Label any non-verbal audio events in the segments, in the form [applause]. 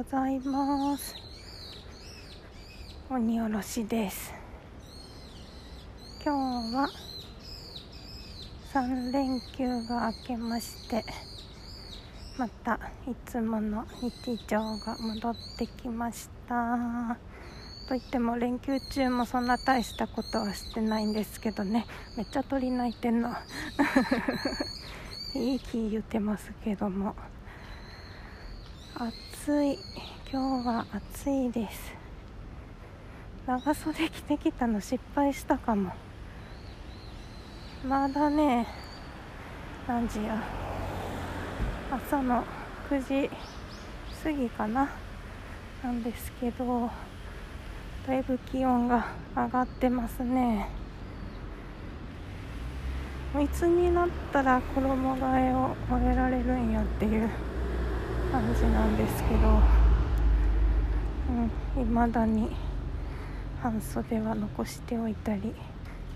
ございます。鬼おろしです。今日は3連休が明けましてまたいつもの日常が戻ってきました。といっても連休中もそんな大したことはしてないんですけどね。めっちゃ鳥鳴いてんの [laughs] いい気言ってますけども。暑い。今日は暑いです。長袖着てきたの失敗したかも。まだね何時や。朝の9時過ぎかな。なんですけどだいぶ気温が上がってますね。いつになったら衣替えを終えられるんやっていう。感じなんですけどいま、うん、だに半袖は残しておいたり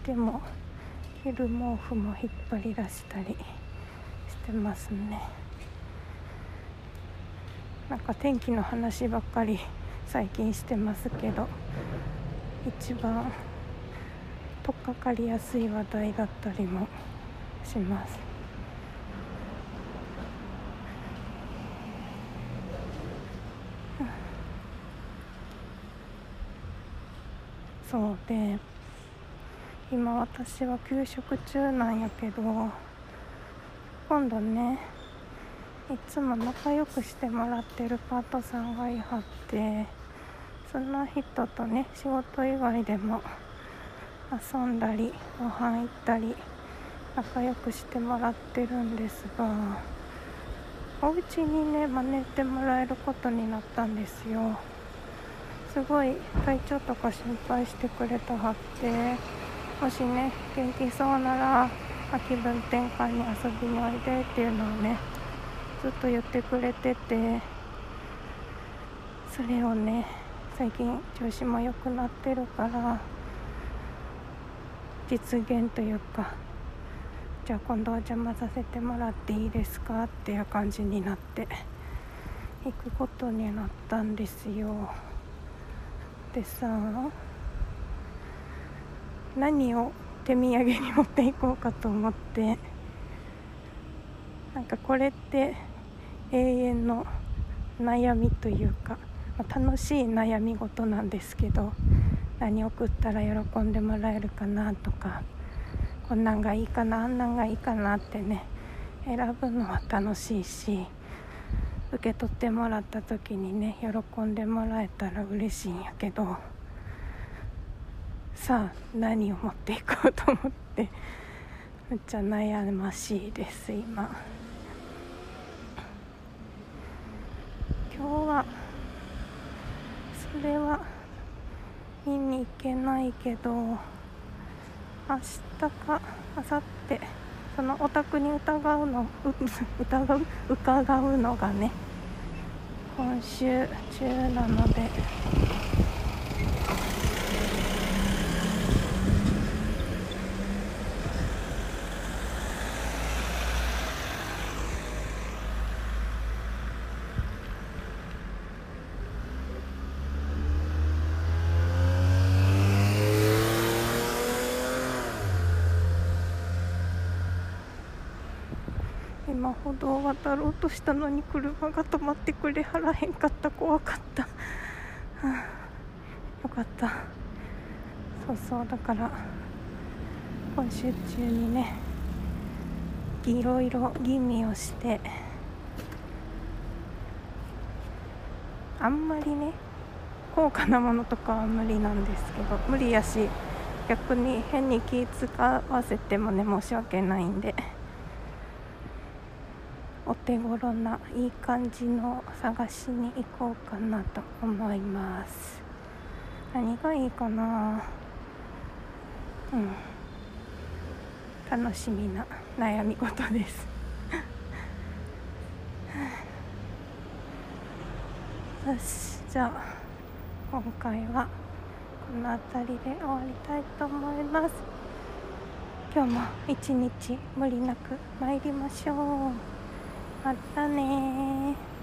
でも着る毛布も引っ張り出したりしてますねなんか天気の話ばっかり最近してますけど一番取っかかりやすい話題だったりもします。そうで今私は休職中なんやけど今度ねいつも仲良くしてもらってるパートさんがいはってその人とね仕事以外でも遊んだりご飯行ったり仲良くしてもらってるんですがお家にね招いてもらえることになったんですよ。すごい体調とか心配してくれたはってもしね元気そうなら気分転換に遊びにおいでっていうのをねずっと言ってくれててそれをね最近調子も良くなってるから実現というかじゃあ今度お邪魔させてもらっていいですかっていう感じになって行くことになったんですよ。でさ何を手土産に持っていこうかと思ってなんかこれって永遠の悩みというか、まあ、楽しい悩み事なんですけど何送ったら喜んでもらえるかなとかこんなんがいいかなあんなんがいいかなってね選ぶのは楽しいし受け取ってもらった時にね喜んでもらえたら嬉しいんやけどさあ何を持っていこうと思ってめっちゃ悩ましいです今。今日はそれは見に行けないけど明日か明後日そのお宅に疑うの [laughs] 疑う伺うのがね今週中なので。今歩道を渡ろうとしたのに車が止まってくれはらへんかった。怖かった、よかった。そうそう。だから今週中にねいろいろ吟味をしてあんまりね高価なものとかは無理なんですけど無理やし逆に変に気使わせてもね申し訳ないんで。お手頃ないい感じの探しに行こうかなと思います。何がいいかな？うん。楽しみな悩み事です。[laughs] よしじゃあ今回はこの辺りで終わりたいと思います。今日も一日無理なく参りましょう。またね